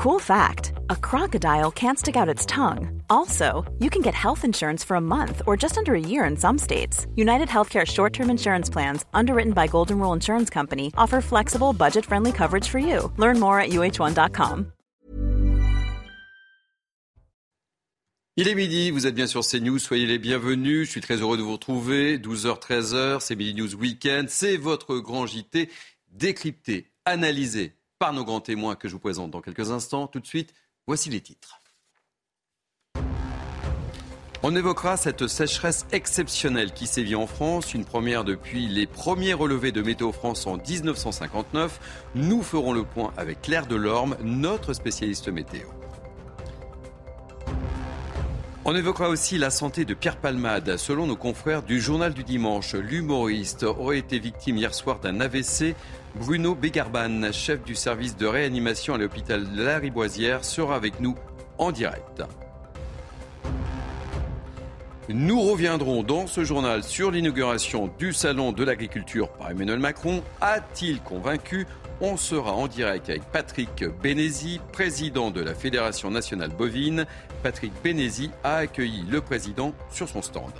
Cool fact a crocodile can't stick out its tongue. Also, you can get health insurance for a month or just under a year in some states. United Healthcare short term insurance plans, underwritten by Golden Rule Insurance Company, offer flexible, budget friendly coverage for you. Learn more at uh1.com. Il est midi, vous êtes bien sur CNews, soyez les bienvenus. Je suis très heureux de vous retrouver. 12h, 13h, c'est Midi News Weekend. C'est votre grand JT décrypté, analysé par nos grands témoins que je vous présente dans quelques instants. Tout de suite, voici les titres. On évoquera cette sécheresse exceptionnelle qui sévit en France, une première depuis les premiers relevés de Météo France en 1959. Nous ferons le point avec Claire Delorme, notre spécialiste météo. On évoquera aussi la santé de Pierre Palmade. Selon nos confrères du Journal du Dimanche, l'humoriste aurait été victime hier soir d'un AVC. Bruno Bégarban, chef du service de réanimation à l'hôpital la Riboisière, sera avec nous en direct. Nous reviendrons dans ce journal sur l'inauguration du Salon de l'agriculture par Emmanuel Macron. A-t-il convaincu? On sera en direct avec Patrick Bénézy, président de la Fédération nationale bovine. Patrick Bénézy a accueilli le président sur son stand.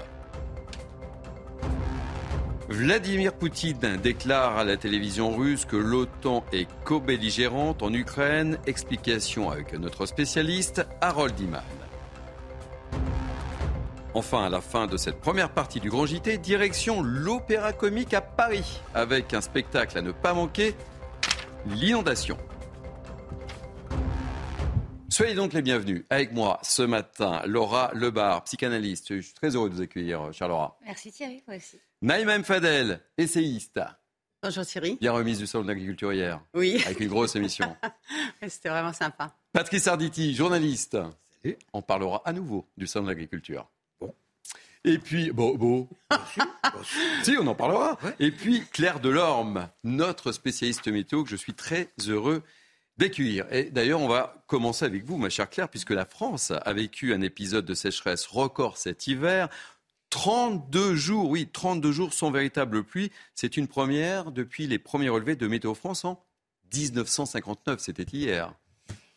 Vladimir Poutine déclare à la télévision russe que l'OTAN est co-belligérante en Ukraine. Explication avec notre spécialiste Harold Iman. Enfin, à la fin de cette première partie du Grand JT, direction l'Opéra Comique à Paris, avec un spectacle à ne pas manquer, l'inondation. Soyez donc les bienvenus avec moi ce matin, Laura Lebar, psychanalyste. Je suis très heureux de vous accueillir, chère Laura. Merci Thierry, moi aussi. Naïma Mfadel, essayiste. Bonjour Thierry. Bien remise du Salon de l'Agriculture hier. Oui. Avec une grosse émission. C'était vraiment sympa. Patrice Arditi, journaliste. Salut. On parlera à nouveau du Salon de l'Agriculture. Bon. Et puis, bon, bon. si, on en parlera. Et puis, Claire Delorme, notre spécialiste météo, que je suis très heureux d'accueillir. Et d'ailleurs, on va commencer avec vous, ma chère Claire, puisque la France a vécu un épisode de sécheresse record cet hiver. 32 jours, oui, 32 jours sans véritable pluie. C'est une première depuis les premiers relevés de Météo France en 1959. C'était hier.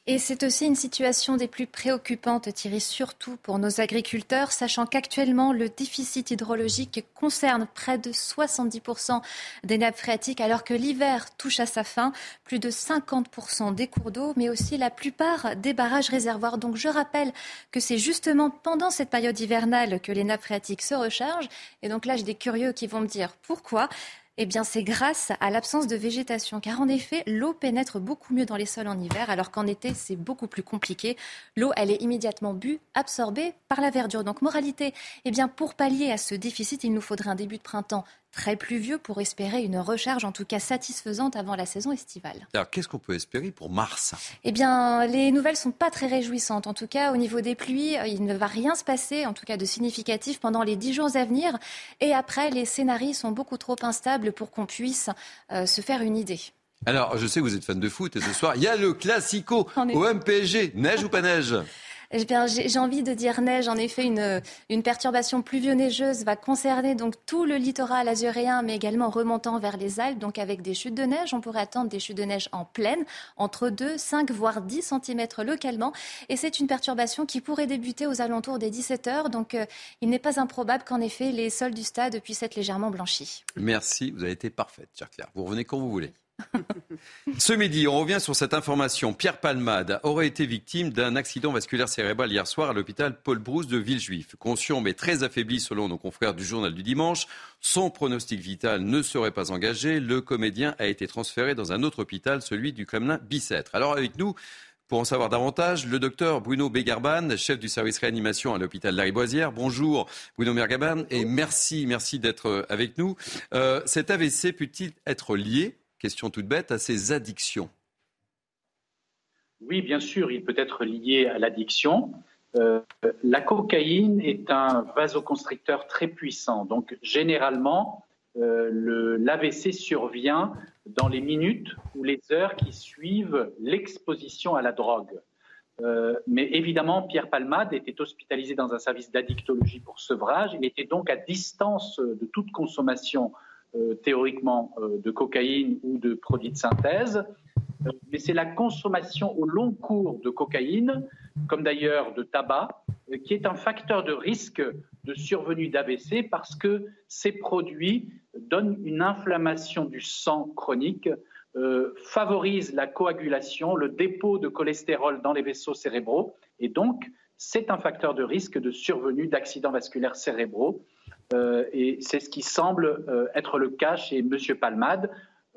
Et c'est aussi une situation des plus préoccupantes, Thierry, surtout pour nos agriculteurs, sachant qu'actuellement, le déficit hydrologique concerne près de 70% des nappes phréatiques, alors que l'hiver touche à sa fin, plus de 50% des cours d'eau, mais aussi la plupart des barrages réservoirs. Donc je rappelle que c'est justement pendant cette période hivernale que les nappes phréatiques se rechargent. Et donc là, j'ai des curieux qui vont me dire pourquoi. Eh bien, c'est grâce à l'absence de végétation, car en effet, l'eau pénètre beaucoup mieux dans les sols en hiver, alors qu'en été, c'est beaucoup plus compliqué. L'eau, elle est immédiatement bue, absorbée par la verdure. Donc, moralité, eh bien, pour pallier à ce déficit, il nous faudrait un début de printemps très pluvieux pour espérer une recharge en tout cas satisfaisante avant la saison estivale. Alors qu'est-ce qu'on peut espérer pour mars? Eh bien, les nouvelles sont pas très réjouissantes. En tout cas, au niveau des pluies, il ne va rien se passer, en tout cas de significatif, pendant les dix jours à venir. Et après, les scénarios sont beaucoup trop instables pour qu'on puisse euh, se faire une idée. Alors, je sais que vous êtes fan de foot et ce soir, il y a le classico au MPSG. Neige ou pas neige? Eh j'ai envie de dire neige. En effet, une, une perturbation pluvio-neigeuse va concerner donc tout le littoral azuréen, mais également remontant vers les Alpes. Donc, avec des chutes de neige, on pourrait attendre des chutes de neige en pleine, entre 2, 5, voire 10 cm localement. Et c'est une perturbation qui pourrait débuter aux alentours des 17 heures. Donc, euh, il n'est pas improbable qu'en effet, les sols du stade puissent être légèrement blanchis. Merci, vous avez été parfaite, chère Claire. Vous revenez quand vous voulez. Ce midi, on revient sur cette information. Pierre Palmade aurait été victime d'un accident vasculaire cérébral hier soir à l'hôpital Paul Brousse de Villejuif. Conscient mais très affaibli selon nos confrères du journal du dimanche, son pronostic vital ne serait pas engagé. Le comédien a été transféré dans un autre hôpital, celui du Kremlin Bicêtre. Alors avec nous, pour en savoir davantage, le docteur Bruno Bégarban, chef du service réanimation à l'hôpital Lariboisière. Bonjour Bruno Bégarban et merci, merci d'être avec nous. Euh, cet AVC peut-il être lié question toute bête, à ces addictions Oui, bien sûr, il peut être lié à l'addiction. Euh, la cocaïne est un vasoconstricteur très puissant. Donc, généralement, euh, l'AVC survient dans les minutes ou les heures qui suivent l'exposition à la drogue. Euh, mais évidemment, Pierre Palmade était hospitalisé dans un service d'addictologie pour sevrage. Il était donc à distance de toute consommation théoriquement euh, de cocaïne ou de produits de synthèse. mais c'est la consommation au long cours de cocaïne, comme d'ailleurs de tabac, qui est un facteur de risque de survenue d'AVC parce que ces produits donnent une inflammation du sang chronique, euh, favorisent la coagulation, le dépôt de cholestérol dans les vaisseaux cérébraux et donc c'est un facteur de risque de survenue d'accidents vasculaires cérébraux. Euh, et c'est ce qui semble euh, être le cas chez M. Palmade.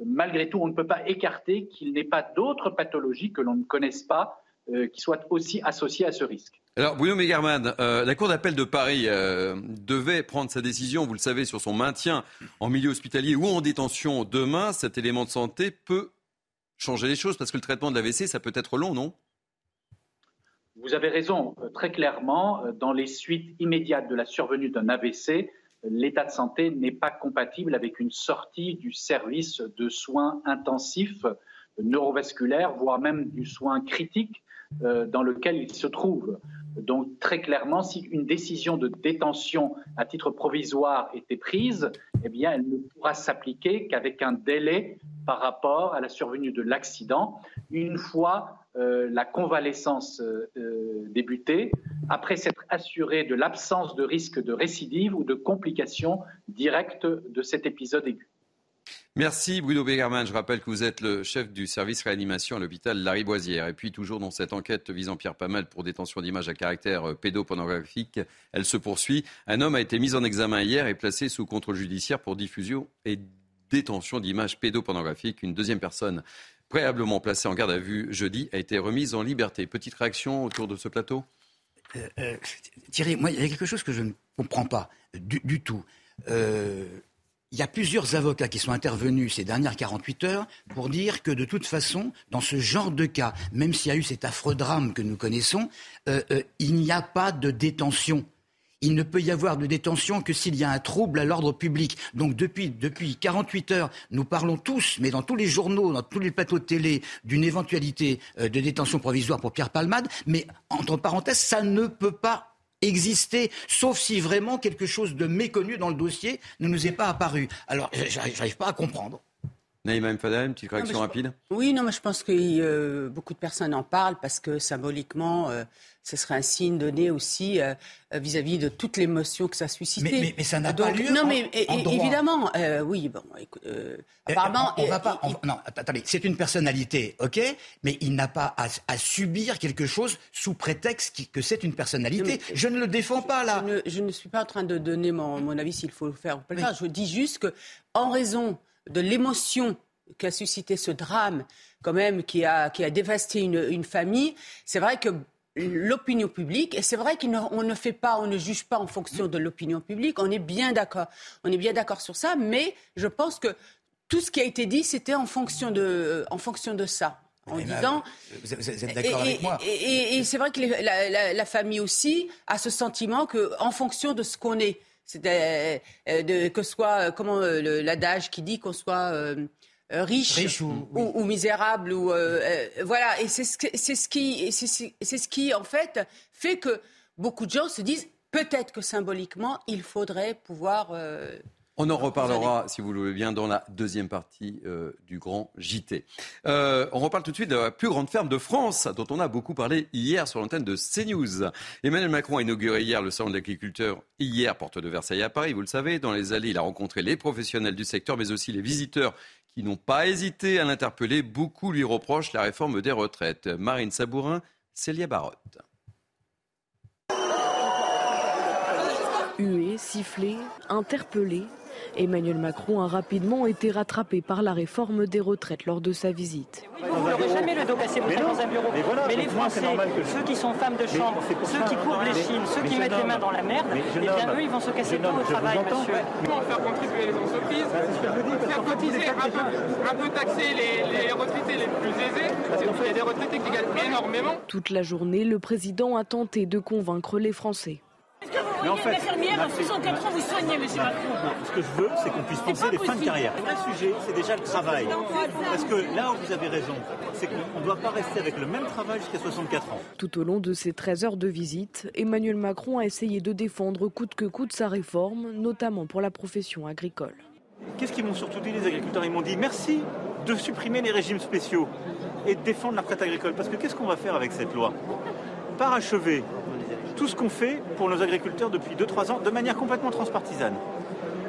Malgré tout, on ne peut pas écarter qu'il n'ait pas d'autres pathologies que l'on ne connaisse pas euh, qui soient aussi associées à ce risque. Alors, Bruno Megerman, la Cour d'appel de Paris devait prendre sa décision, vous le savez, sur son maintien en milieu hospitalier ou en détention demain. Cet élément de santé peut changer les choses parce que le traitement de l'AVC, ça peut être long, non? Vous avez raison, très clairement, dans les suites immédiates de la survenue d'un AVC, l'état de santé n'est pas compatible avec une sortie du service de soins intensifs neurovasculaires, voire même du soin critique euh, dans lequel il se trouve. Donc très clairement, si une décision de détention à titre provisoire était prise, eh bien, elle ne pourra s'appliquer qu'avec un délai par rapport à la survenue de l'accident. Une fois euh, la convalescence euh, euh, débutée, après s'être assuré de l'absence de risque de récidive ou de complications directes de cet épisode aigu. Merci Bruno Begerman. Je rappelle que vous êtes le chef du service réanimation à l'hôpital Lariboisière. Et puis toujours dans cette enquête visant Pierre Pamel pour détention d'images à caractère pédopornographique, elle se poursuit. Un homme a été mis en examen hier et placé sous contrôle judiciaire pour diffusion et détention d'images pédopornographiques. Une deuxième personne préalablement placée en garde à vue jeudi, a été remise en liberté. Petite réaction autour de ce plateau? Euh, euh, Thierry, moi, il y a quelque chose que je ne comprends pas du, tout. Euh, il y a plusieurs avocats qui sont intervenus ces dernières 48 heures pour dire que de toute façon, dans ce genre de cas, même s'il y a eu cet affreux drame que nous connaissons, il n'y a pas de détention il ne peut y avoir de détention que s'il y a un trouble à l'ordre public. Donc depuis, depuis 48 heures, nous parlons tous, mais dans tous les journaux, dans tous les plateaux de télé, d'une éventualité euh, de détention provisoire pour Pierre Palmade. Mais entre parenthèses, ça ne peut pas exister, sauf si vraiment quelque chose de méconnu dans le dossier ne nous est pas apparu. Alors, j'arrive pas à comprendre. Naïma Mfadel, une petite réaction rapide Oui, non, mais je pense que euh, beaucoup de personnes en parlent parce que symboliquement, euh, ce serait un signe donné aussi euh, vis-à-vis de toute l'émotion que ça a suscité. Mais, ça n'a pas lieu. Non, mais évidemment, oui, bon, apparemment. On, va pas. non, attendez, c'est une personnalité, ok, mais il n'a pas à, subir quelque chose sous prétexte que c'est une personnalité. je ne le défends pas là. Je ne, suis pas en train de donner mon, mon avis s'il faut le faire ou pas le faire. Je dis juste que, en raison de l'émotion qu'a suscité ce drame, quand même, qui a, qui a dévasté une, famille, c'est vrai que l'opinion publique, et c'est vrai qu'on ne fait pas, on ne juge pas en fonction de l'opinion publique, on est bien d'accord, on est bien d'accord sur ça, mais je pense que tout ce qui a été dit, c'était en fonction de, en fonction de ça. En disant, vous êtes d'accord avec moi Et, c'est vrai que la, la, famille aussi a ce sentiment que, en fonction de ce qu'on est, c'est euh, que ce soit euh, comment euh, l'adage qui dit qu'on soit riche, ou, misérable ou voilà. Et c'est ce, ce qui c'est ce qui en fait fait que beaucoup de gens se disent peut-être que symboliquement il faudrait pouvoir on en reparlera, si vous le voulez bien, dans la deuxième partie euh, du grand JT. Euh, on reparle tout de suite de la plus grande ferme de France, dont on a beaucoup parlé hier sur l'antenne de CNews. Emmanuel Macron a inauguré hier le salon de l'agriculteur, hier, porte de Versailles à Paris, vous le savez. Dans les allées, il a rencontré les professionnels du secteur, mais aussi les visiteurs qui n'ont pas hésité à l'interpeller. Beaucoup lui reprochent la réforme des retraites. Marine Sabourin, Célia Barotte. Hué, sifflé, interpellé, Emmanuel Macron a rapidement été rattrapé par la réforme des retraites lors de sa visite. Vous n'aurez jamais le dos cassé, vous serez dans un bureau. Mais, les Français, ceux qui sont femmes de chambre, ceux qui courbent les chines, ceux qui mettent les mains dans la merde, eh bien eux, ils vont se casser le dos au travail, monsieur. Faire contribuer les entreprises, faire cotiser un peu, un peu taxer les, les retraités les plus aisés, parce qu'il y a des retraités qui gagnent énormément. Toute la journée, le président a tenté de convaincre les Français. Est-ce que vous voyez une infirmière à 64 ans vous soigner, monsieur Macron Ce que je veux, c'est qu'on puisse penser les fins de carrière. Le vrai sujet, c'est déjà le travail. Parce que là où vous avez raison, c'est qu'on ne doit pas rester avec le même travail jusqu'à 64 ans. Tout au long de ces 13 heures de visite, Emmanuel Macron a essayé de défendre coûte que coûte sa réforme, notamment pour la profession agricole. Qu'est-ce qu'ils m'ont surtout dit les agriculteurs? Ils m'ont dit merci de supprimer les régimes spéciaux. et de défendre la retraite agricole. Parce que qu'est-ce qu'on va faire avec cette loi? Parachever tout ce qu'on fait pour nos agriculteurs depuis 2-3 ans de manière complètement transpartisane.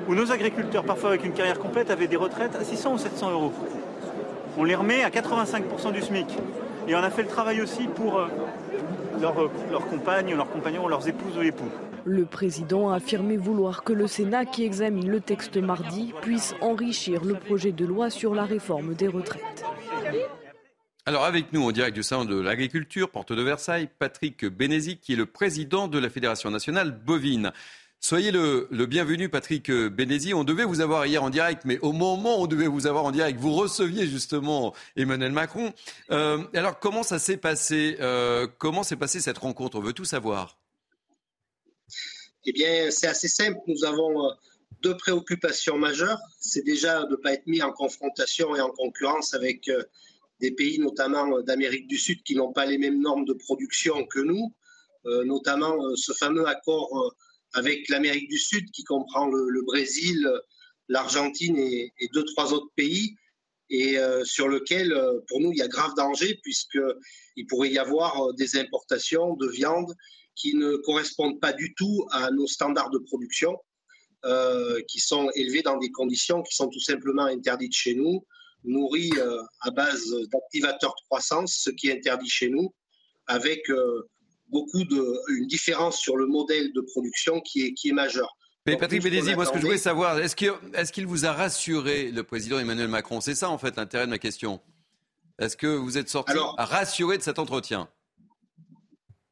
Où nos agriculteurs, parfois avec une carrière complète, avaient des retraites à 600 ou 700 euros. On les remet à 85% du SMIC. Et on a fait le travail aussi pour euh, leurs leur compagnes, leurs compagnons, leurs épouses ou époux. Le président a affirmé vouloir que le Sénat, qui examine le texte mardi, puisse enrichir le projet de loi sur la réforme des retraites. Alors avec nous en direct du salon de l'agriculture, porte de Versailles, Patrick Bénézy, qui est le président de la Fédération nationale bovine. Soyez le, bienvenu, Patrick Bénézy. On devait vous avoir hier en direct, mais au moment où on devait vous avoir en direct, vous receviez justement Emmanuel Macron. Euh, alors, comment ça s'est passé euh, Comment s'est passée cette rencontre? On veut tout savoir. Eh bien, c'est assez simple. Nous avons euh, deux préoccupations majeures. C'est déjà de ne pas être mis en confrontation et en concurrence avec des pays, notamment euh, d'Amérique du Sud, qui n'ont pas les mêmes normes de production que nous, euh, notamment euh, ce fameux accord avec l'Amérique du Sud qui comprend le, Brésil, l'Argentine et, deux, trois autres pays, et sur lequel, pour nous, il y a grave danger, puisqu'il pourrait y avoir des importations de viande qui ne correspondent pas du tout à nos standards de production, qui sont élevés dans des conditions qui sont tout simplement interdites chez nous, nourri euh, à base d'activateurs de croissance, ce qui est interdit chez nous, avec euh, beaucoup de une différence sur le modèle de production qui est, qui est majeure. Mais Patrick Bédézy, moi ce que je voulais savoir, est-ce qu'il est qu'il vous a rassuré, le président Emmanuel Macron? C'est ça en fait l'intérêt de ma question. Est-ce que vous êtes sorti rassuré de cet entretien?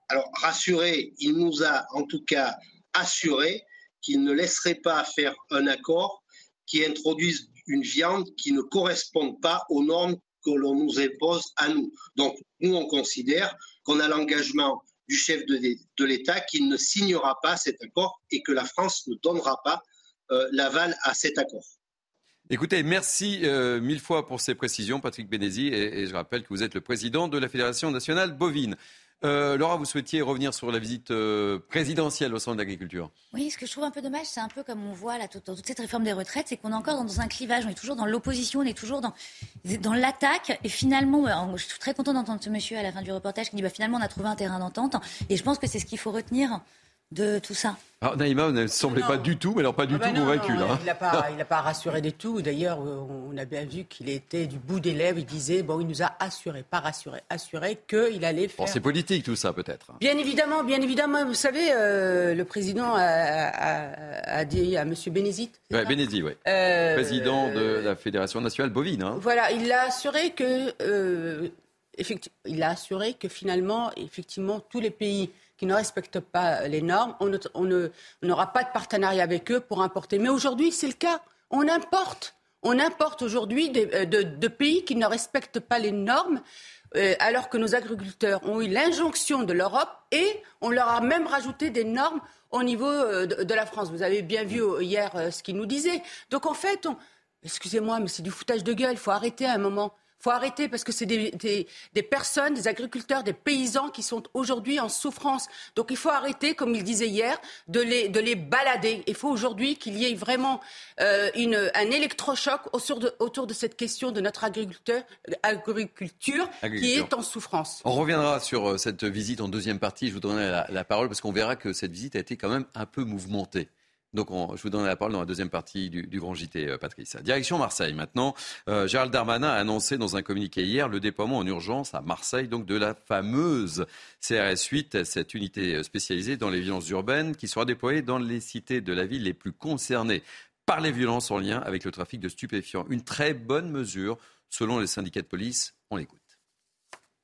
Alors rassuré, il nous a en tout cas assuré qu'il ne laisserait pas faire un accord qui introduise une viande qui ne correspond pas aux normes que l'on nous impose à nous. Donc, nous, on considère qu'on a l'engagement du chef de l'État qu'il ne signera pas cet accord et que la France ne donnera pas euh, l'aval à cet accord. Écoutez, merci euh, mille fois pour ces précisions, Patrick Bénézy, et, je rappelle que vous êtes le président de la Fédération nationale bovine. Euh, Laura, vous souhaitiez revenir sur la visite euh, présidentielle au centre d'agriculture Oui, ce que je trouve un peu dommage, c'est un peu comme on voit là, toute, toute cette réforme des retraites, c'est qu'on est encore dans un clivage, on est toujours dans l'opposition, on est toujours dans, dans l'attaque. Et finalement, euh, je suis très content d'entendre ce monsieur à la fin du reportage qui dit bah, finalement on a trouvé un terrain d'entente. Et je pense que c'est ce qu'il faut retenir de tout ça alors, Naïma, ne semblait pas du tout, mais alors pas du ah tout bah convaincu. Hein. Il n'a pas, pas, rassuré du tout. D'ailleurs, on a bien vu qu'il était du bout des lèvres. Il disait, bon, il nous a assuré, pas rassuré, assuré qu'il allait faire. Bon, c'est politique tout ça, peut-être. Bien évidemment, bien évidemment. Vous savez, euh, le président a, dit à M. Bénézit. Oui, oui. Euh, président de la Fédération nationale bovine. Hein. Voilà, il a assuré que. Euh, il a assuré que finalement, effectivement, tous les pays qui ne respectent pas les normes, on n'aura pas de partenariat avec eux pour importer. Mais aujourd'hui, c'est le cas. On importe. On importe aujourd'hui euh, de, pays qui ne respectent pas les normes, euh, alors que nos agriculteurs ont eu l'injonction de l'Europe et on leur a même rajouté des normes au niveau euh, de, la France. Vous avez bien vu hier ce qu'ils nous disaient. Donc en fait, excusez-moi, mais c'est du foutage de gueule. Il faut arrêter à un moment faut arrêter parce que c'est des, personnes, des agriculteurs, des paysans qui sont aujourd'hui en souffrance. Donc il faut arrêter, comme il disait hier, de les, de les balader. Il faut aujourd'hui qu'il y ait vraiment euh, une, un électrochoc autour de, autour de cette question de notre agriculteur, agriculture, qui est en souffrance. On reviendra sur euh, cette visite en deuxième partie. Je vous donnerai la, la parole parce qu'on verra que cette visite a été quand même un peu mouvementée. Donc, je vous donne la parole dans la deuxième partie du, Grand JT, euh, Patrice. Direction Marseille maintenant. Euh, Gérald Darmanin a annoncé dans un communiqué hier le déploiement en urgence à Marseille donc de la fameuse CRS 8, cette unité spécialisée dans les violences urbaines qui sera déployée dans les cités de la ville les plus concernées par les violences en lien avec le trafic de stupéfiants. Une très bonne mesure selon les syndicats de police. On l'écoute.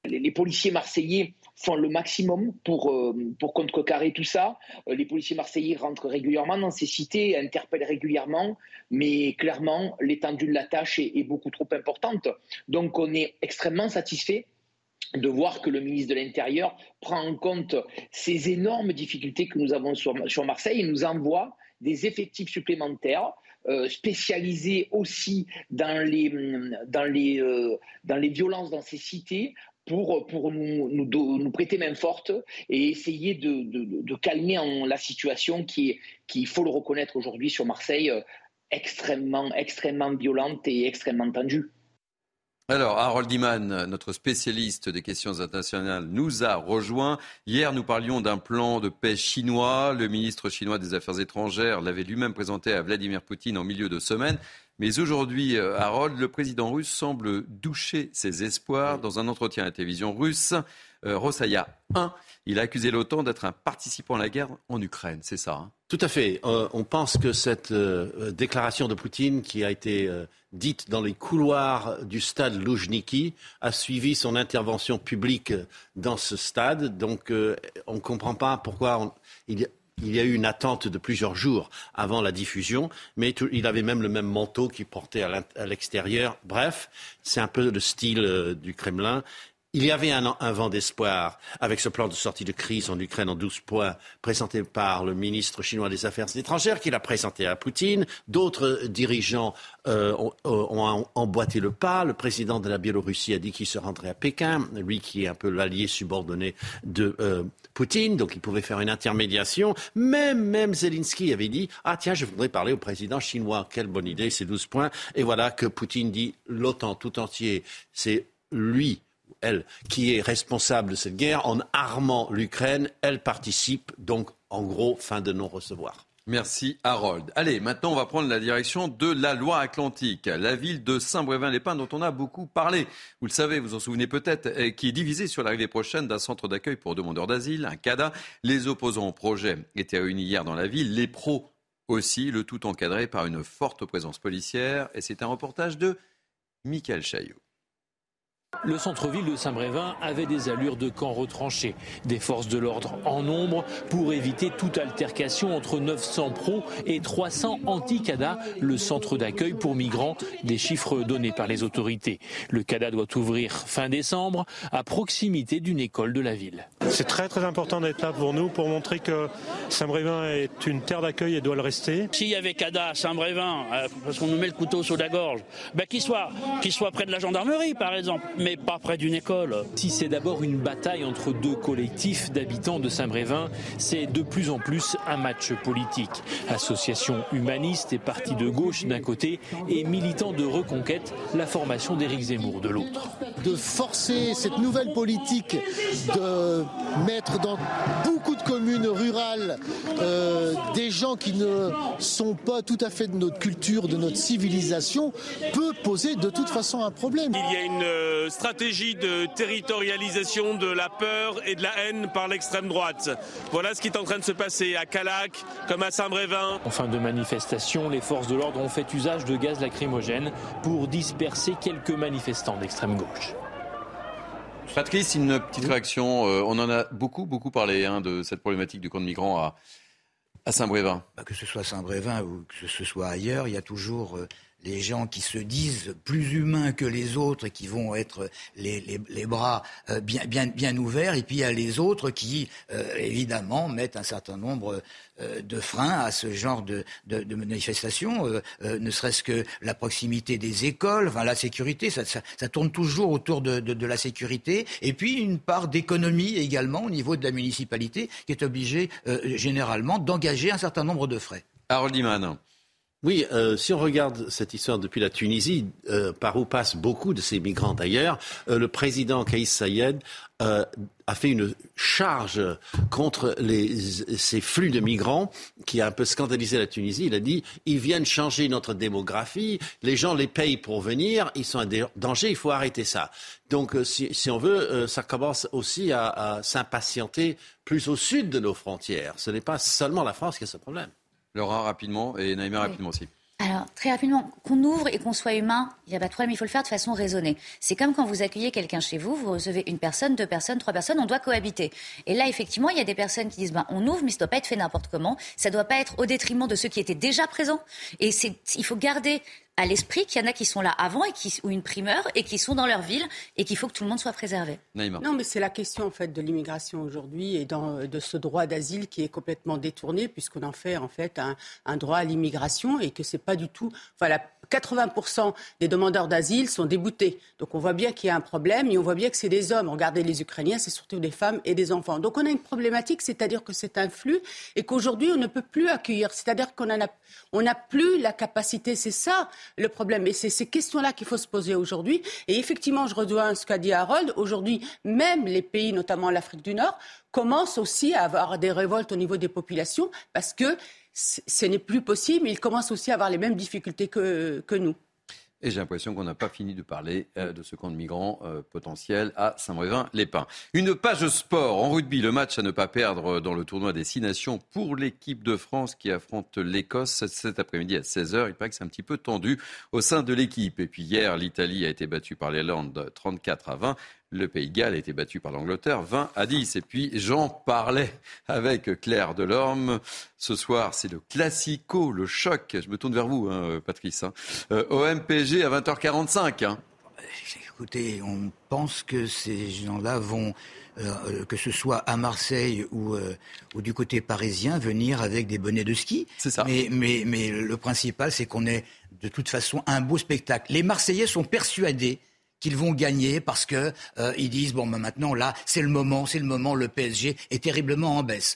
Les policiers marseillais font le maximum pour, euh, contrecarrer tout ça. Euh, les policiers marseillais rentrent régulièrement dans ces cités, interpellent régulièrement, mais clairement, l'étendue de la tâche est, beaucoup trop importante. Donc on est extrêmement satisfait de voir que le ministre de l'Intérieur prend en compte ces énormes difficultés que nous avons sur, sur Marseille et nous envoie des effectifs supplémentaires euh, spécialisés aussi dans les, dans, les, dans les violences dans ces cités pour, pour nous, nous, prêter main forte et essayer de, de, calmer la situation qui qui, il faut le reconnaître aujourd'hui sur Marseille, euh, extrêmement, extrêmement violente et extrêmement tendue. Alors, Harold Iman, notre spécialiste des questions internationales, nous a rejoint. Hier, nous parlions d'un plan de paix chinois. Le ministre chinois des Affaires étrangères l'avait lui-même présenté à Vladimir Poutine en milieu de semaine. Mais aujourd'hui, euh, Harold, le président russe semble doucher ses espoirs dans un entretien à la télévision russe. Euh, Rosaya 1, il a accusé l'OTAN d'être un participant à la guerre en Ukraine, c'est ça hein? Tout à fait. Euh, on pense que cette déclaration de Poutine qui a été dite dans les couloirs du stade Loujniki a suivi son intervention publique dans ce stade. Donc on ne comprend pas pourquoi il, il y a eu une attente de plusieurs jours avant la diffusion, mais il avait même le même manteau qu'il portait à l'extérieur. Bref, c'est un peu le style euh, du Kremlin. Il y avait un, vent d'espoir avec ce plan de sortie de crise en Ukraine en 12 points présenté par le ministre chinois des Affaires étrangères qu'il a présenté à Poutine. D'autres dirigeants euh, ont, emboîté le pas. Le président de la Biélorussie a dit qu'il se rendrait à Pékin, lui qui est un peu l'allié subordonné de euh, Poutine, donc il pouvait faire une intermédiation. Même, même Zelensky avait dit Ah tiens, je voudrais parler au président chinois. Quelle bonne idée, ces 12 points. Et voilà que Poutine dit L'OTAN tout entier, c'est lui elle, qui est responsable de cette guerre, en armant l'Ukraine, elle participe donc, en gros, fin de non-recevoir. Merci Harold. Allez, maintenant on va prendre la direction de la Loire-Atlantique, la ville de Saint-Brévin-les-Pins dont on a beaucoup parlé. Vous le savez, vous en souvenez peut-être, qui est divisée sur l'arrivée prochaine d'un centre d'accueil pour demandeurs d'asile, un CADA. Les opposants au projet étaient réunis hier dans la ville, les pros aussi, le tout encadré par une forte présence policière. Et c'est un reportage de Michael Chaillot. Le centre-ville de Saint-Brévin avait des allures de camp retranché. Des forces de l'ordre en nombre pour éviter toute altercation entre 900 pros et 300 anti-CADA, le centre d'accueil pour migrants, des chiffres donnés par les autorités. Le CADA doit ouvrir fin décembre à proximité d'une école de la ville. C'est très très important d'être là pour nous, pour montrer que Saint-Brévin est une terre d'accueil et doit le rester. S'il y avait CADA à Saint-Brévin, euh, parce qu'on nous met le couteau sous la gorge, ben qu'il soit, qu'il soit près de la gendarmerie par exemple mais pas près d'une école. Si c'est d'abord une bataille entre deux collectifs d'habitants de Saint-Brévin, c'est de plus en plus un match politique. Association humaniste et parti de gauche d'un côté et militants de reconquête, la formation d'Éric Zemmour de l'autre. De forcer cette nouvelle politique de mettre dans beaucoup de communes rurales euh, des gens qui ne sont pas tout à fait de notre culture, de notre civilisation, peut poser de toute façon un problème. Il y a une euh, stratégie de territorialisation de la peur et de la haine par l'extrême droite. Voilà ce qui est en train de se passer à Calac comme à Saint-Brévin. En fin de manifestation, les forces de l'ordre ont fait usage de gaz lacrymogène pour disperser quelques manifestants d'extrême gauche. Patrice, une petite réaction. Euh, on en a beaucoup, beaucoup parlé hein, de cette problématique du camp de migrants à, à Saint-Brévin. Bah, que ce soit Saint-Brévin ou que ce soit ailleurs, il y a toujours euh, les gens qui se disent plus humains que les autres et qui vont être les, bras euh, bien, ouverts, et puis il y a les autres qui, euh, évidemment, mettent un certain nombre euh, de freins à ce genre de, de, ne serait-ce que la proximité des écoles, enfin la sécurité, ça, tourne toujours autour de, la sécurité, et puis une part d'économie également au niveau de la municipalité qui est obligée généralement d'engager un certain nombre de frais. Harold. Oui, euh, si on regarde cette histoire depuis la Tunisie, euh, par où passent beaucoup de ces migrants d'ailleurs, euh, le président Kaïs Sayed a fait une charge contre les, ces flux de migrants qui a un peu scandalisé la Tunisie. Il a dit ils viennent changer notre démographie, les gens les payent pour venir, ils sont en danger, il faut arrêter ça. Donc si, si on veut, ça commence aussi à, à s'impatienter plus au sud de nos frontières. Ce n'est pas seulement la France qui a ce problème. Laura, rapidement, et Naïma, rapidement aussi. Alors, très rapidement, qu'on ouvre et qu'on soit humain, il n'y a pas de problème, il faut le faire de façon raisonnée. C'est comme quand vous accueillez quelqu'un chez vous, vous recevez une personne, deux personnes, trois personnes, on doit cohabiter. Et là, effectivement, il y a des personnes qui disent, ben, on ouvre, mais ça ne doit pas être fait n'importe comment, ça ne doit pas être au détriment de ceux qui étaient déjà présents. Et il faut garder à l'esprit qu'il y en a qui sont là avant et qui, ou une primeur et qui sont dans leur ville et qu'il faut que tout le monde soit préservé. Non, mais c'est la question en fait de l'immigration aujourd'hui et dans, de ce droit d'asile qui est complètement détourné puisqu'on en fait en fait un, un droit à l'immigration et que c'est pas du tout. Voilà, 80% des demandeurs d'asile sont déboutés. Donc on voit bien qu'il y a un problème et on voit bien que c'est des hommes. Regardez les Ukrainiens, c'est surtout des femmes et des enfants. Donc on a une problématique, c'est-à-dire que c'est un flux et qu'aujourd'hui on ne peut plus accueillir. C'est-à-dire qu'on n'a on plus la capacité, c'est ça le problème. Et c'est ces questions-là qu'il faut se poser aujourd'hui. Et effectivement, je rejoins ce qu'a dit Harold. Aujourd'hui, même les pays, notamment l'Afrique du Nord, commencent aussi à avoir des révoltes au niveau des populations parce que ce n'est plus possible. Ils commencent aussi à avoir les mêmes difficultés que, que nous. Et j'ai l'impression qu'on n'a pas fini de parler euh, de ce camp de migrants euh, potentiel à Saint-Brévin-les-Pins. Une page sport en rugby, le match à ne pas perdre dans le tournoi des Six Nations pour l'équipe de France qui affronte l'Écosse cet après-midi à 16h. Il paraît que c'est un petit peu tendu au sein de l'équipe. Et puis hier, l'Italie a été battue par l'Irlande 34 à 20. Le Pays de Galles a été battu par l'Angleterre 20 à 10. Et puis j'en parlais avec Claire Delorme. Ce soir, c'est le classico, le choc. Je me tourne vers vous, hein, Patrice. Hein. Euh, OM-PSG à 20h45. Hein. Écoutez, on pense que ces gens-là vont, euh, que ce soit à Marseille ou, euh, ou, du côté parisien, venir avec des bonnets de ski. C'est ça. Mais, mais, mais le principal, c'est qu'on ait de toute façon un beau spectacle. Les Marseillais sont persuadés qu'ils vont gagner parce que euh, ils disent bon ben maintenant là c'est le moment, c'est le moment, le PSG est terriblement en baisse.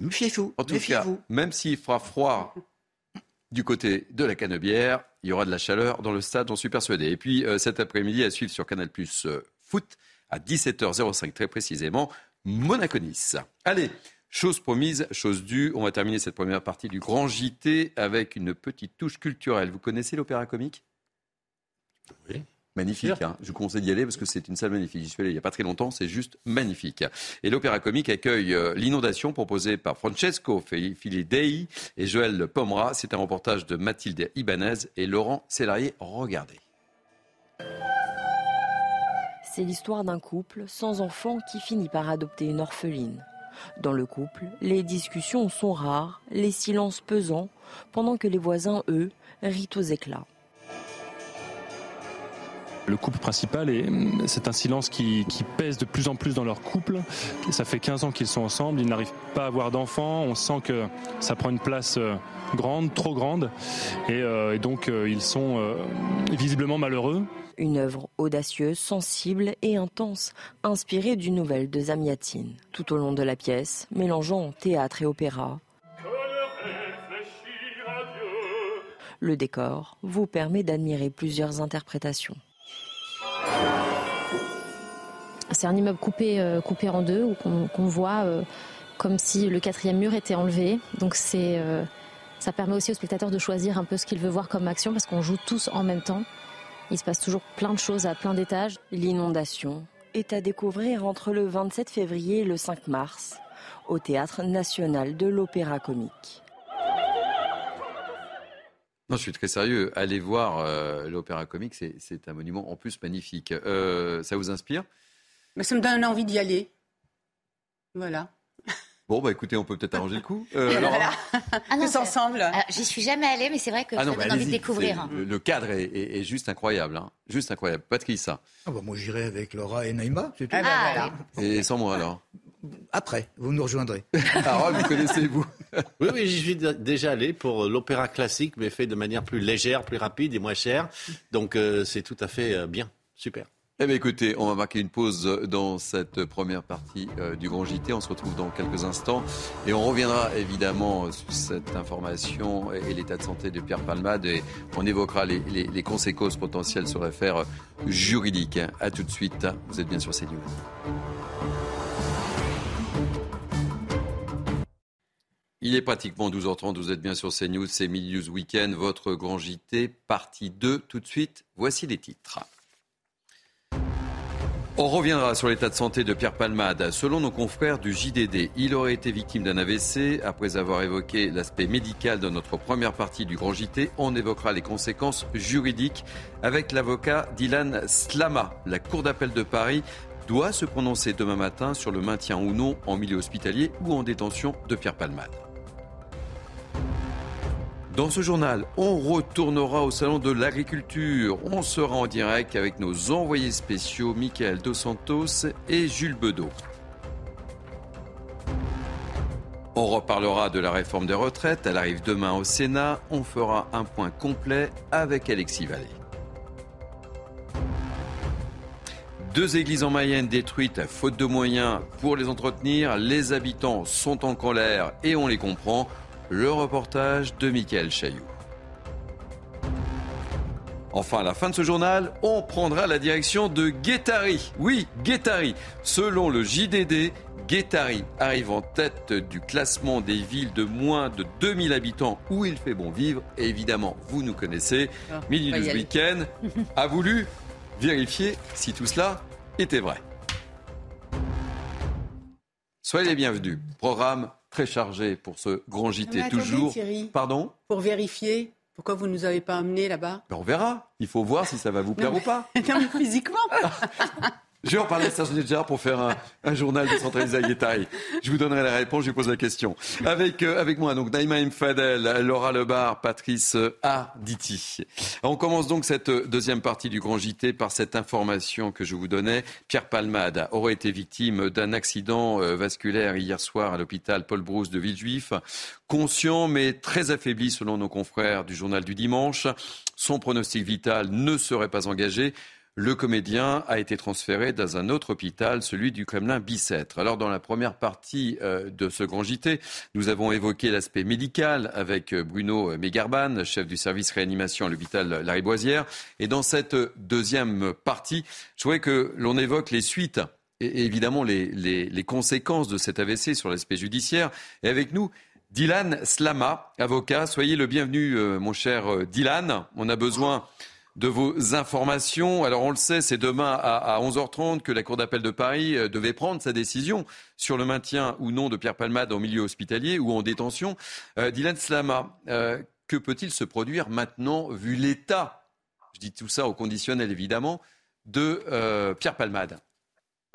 Méfiez-vous. En tout cas, même s'il fera froid du côté de la Canebière, il y aura de la chaleur dans le stade, j'en suis persuadé. Et puis euh, cet après-midi, à suivre sur Canal Plus euh, Foot à 17h05 très précisément, Monaco-Nice. Allez. Chose promise, chose due. On va terminer cette première partie du Grand JT avec une petite touche culturelle. Vous connaissez l'opéra comique? Oui. Magnifique. Hein. Je vous conseille d'y aller parce que c'est une salle magnifique. J'y suis allé il n'y a pas très longtemps. C'est juste magnifique. Et l'Opéra Comique accueille euh, l'inondation proposée par Francesco Filidei et Joël Pomera. C'est un reportage de Mathilde Ibanez et Laurent Célarier. Regardez. C'est l'histoire d'un couple sans enfant qui finit par adopter une orpheline. Dans le couple, les discussions sont rares, les silences pesants, pendant que les voisins, eux, rient aux éclats. Le couple principal, et c'est un silence qui, pèse de plus en plus dans leur couple. Ça fait 15 ans qu'ils sont ensemble, ils n'arrivent pas à avoir d'enfants. On sent que ça prend une place euh, grande, trop grande. Et, euh, donc, euh, ils sont visiblement malheureux. Une œuvre audacieuse, sensible et intense, inspirée d'une nouvelle de Zamiatine. Tout au long de la pièce, mélangeant théâtre et opéra, le décor vous permet d'admirer plusieurs interprétations. C'est un immeuble coupé, euh, coupé en deux, qu'on voit euh, comme si le quatrième mur était enlevé. Donc c'est, euh, ça permet aussi au spectateur de choisir un peu ce qu'il veut voir comme action parce qu'on joue tous en même temps. Il se passe toujours plein de choses à plein d'étages. L'inondation est à découvrir entre le 27 février et le 5 mars au Théâtre national de l'Opéra Comique. Non, je suis très sérieux. Allez voir euh, l'opéra comique, c'est un monument en plus magnifique. Euh, ça vous inspire? Mais Ça me donne envie d'y aller. Voilà. Bon, bah écoutez, on peut peut-être arranger le coup. Euh, ah Tous ensemble. J'y suis jamais allée, mais c'est vrai que ah ça donne envie de découvrir. Le, cadre est, juste incroyable. Hein. Juste incroyable. Patrice. Ah bah moi j'irai avec Laura et Naïma, c'est tout. Ah bah voilà. Et sans moi alors après, vous nous rejoindrez. Harold, vous connaissez-vous? Oui, oui, j'y suis déjà allé pour l'opéra classique, mais fait de manière plus légère, plus rapide et moins chère. Donc euh, c'est tout à fait euh, bien. Super. Eh bien, écoutez, on va marquer une pause dans cette première partie euh, du Grand JT. On se retrouve dans quelques instants et on reviendra évidemment sur cette information et, l'état de santé de Pierre Palmade et on évoquera les, conséquences potentielles sur l'affaire juridique. A tout de suite. Vous êtes bien sur CNews. Il est pratiquement 12h30, vous êtes bien sur CNews, c'est Milius Weekend, votre grand JT, partie 2. Tout de suite, voici les titres. On reviendra sur l'état de santé de Pierre Palmade. Selon nos confrères du JDD, il aurait été victime d'un AVC. Après avoir évoqué l'aspect médical de notre première partie du Grand JT, on évoquera les conséquences juridiques avec l'avocat Dylan Slama. La Cour d'appel de Paris doit se prononcer demain matin sur le maintien ou non en milieu hospitalier ou en détention de Pierre Palmade. Dans ce journal, on retournera au salon de l'agriculture. On sera en direct avec nos envoyés spéciaux Michael Dos Santos et Jules Bedeau. On reparlera de la réforme des retraites. Elle arrive demain au Sénat. On fera un point complet avec Alexis Vallée. Deux églises en Mayenne détruites à faute de moyens pour les entretenir. Les habitants sont en colère et on les comprend. Le reportage de Michael Chailloux. Enfin, à la fin de ce journal, on prendra la direction de Guétari. Oui, Guétari. Selon le JDD, Guétari arrive en tête du classement des villes de moins de 2000 habitants où il fait bon vivre. Et évidemment, vous nous connaissez. Ah, News aller. Week-end a voulu vérifier si tout cela était vrai. Soyez les bienvenus. Programme très chargé pour ce grand JT. Attendez, toujours. Thierry. Pardon Pour vérifier, pourquoi vous ne nous avez pas amenés là-bas Ben, On verra. Il faut voir si ça va vous plaire Non, ou pas. Non, mais physiquement. Je vais en parler à Serge Gérard pour faire un, un journal décentralisé à Guétari. Je vous donnerai la réponse, je vous pose la question. Avec, euh, avec moi, donc Naïma Mfadel, Laura Lebar, Patrice euh, Arditi. On commence donc cette euh, deuxième partie du Grand JT par cette information que je vous donnais. Pierre Palmade aurait été victime d'un accident euh, vasculaire hier soir à l'hôpital Paul Brousse de Villejuif. Conscient mais très affaibli selon nos confrères du journal du dimanche. Son pronostic vital ne serait pas engagé. Le comédien a été transféré dans un autre hôpital, celui du Kremlin Bicêtre. Alors, dans la première partie euh, de ce grand JT, nous avons évoqué l'aspect médical avec euh, Bruno Mégarban, chef du service réanimation à l'hôpital Lariboisière. Et dans cette deuxième partie, je voudrais que l'on évoque les suites et évidemment les, les- les conséquences de cet AVC sur l'aspect judiciaire. Et avec nous, Dylan Slama, avocat. Soyez le bienvenu, euh, mon cher euh, Dylan. On a besoin de vos informations. Alors on le sait, c'est demain à, à 11h30 que la Cour d'appel de Paris euh, devait prendre sa décision sur le maintien ou non de Pierre Palmade en milieu hospitalier ou en détention. Euh, Dylan Slama, euh, que peut-il se produire maintenant vu l'état, je dis tout ça au conditionnel évidemment, de Pierre Palmade?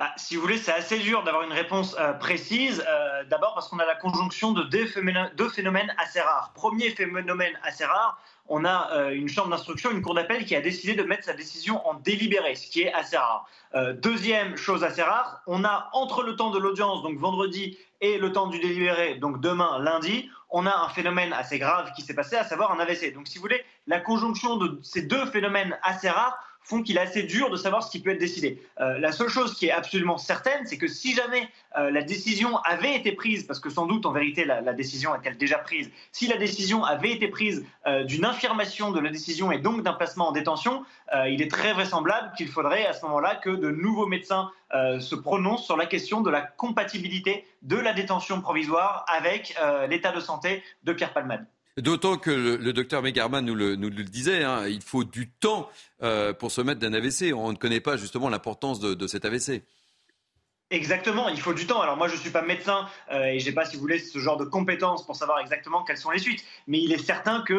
Bah, si vous voulez, c'est assez dur d'avoir une réponse euh, précise. Euh, D'abord parce qu'on a la conjonction de deux phénomènes, assez rares. Premier phénomène assez rare, on a euh, une chambre d'instruction, une cour d'appel qui a décidé de mettre sa décision en délibéré, ce qui est assez rare. Deuxième chose assez rare, on a entre le temps de l'audience, donc vendredi, et le temps du délibéré, donc demain, lundi, on a un phénomène assez grave qui s'est passé, à savoir un AVC. Donc si vous voulez, la conjonction de ces deux phénomènes assez rares font qu'il est assez dur de savoir ce qui peut être décidé. Euh, la seule chose qui est absolument certaine, c'est que si jamais euh, la décision avait été prise, parce que sans doute en vérité la, décision est-elle déjà prise, si la décision avait été prise euh, d'une infirmation de la décision et donc d'un placement en détention, il est très vraisemblable qu'il faudrait à ce moment-là que de nouveaux médecins se prononcent sur la question de la compatibilité de la détention provisoire avec l'état de santé de Pierre Palmade. D'autant que le, docteur Megarman nous le, disait, hein, il faut du temps euh, pour se mettre d'un AVC. On ne connaît pas justement l'importance de, cet AVC. Exactement, il faut du temps. Alors moi, je ne suis pas médecin euh, et j'ai pas, si vous voulez, ce genre de compétences pour savoir exactement quelles sont les suites. Mais il est certain que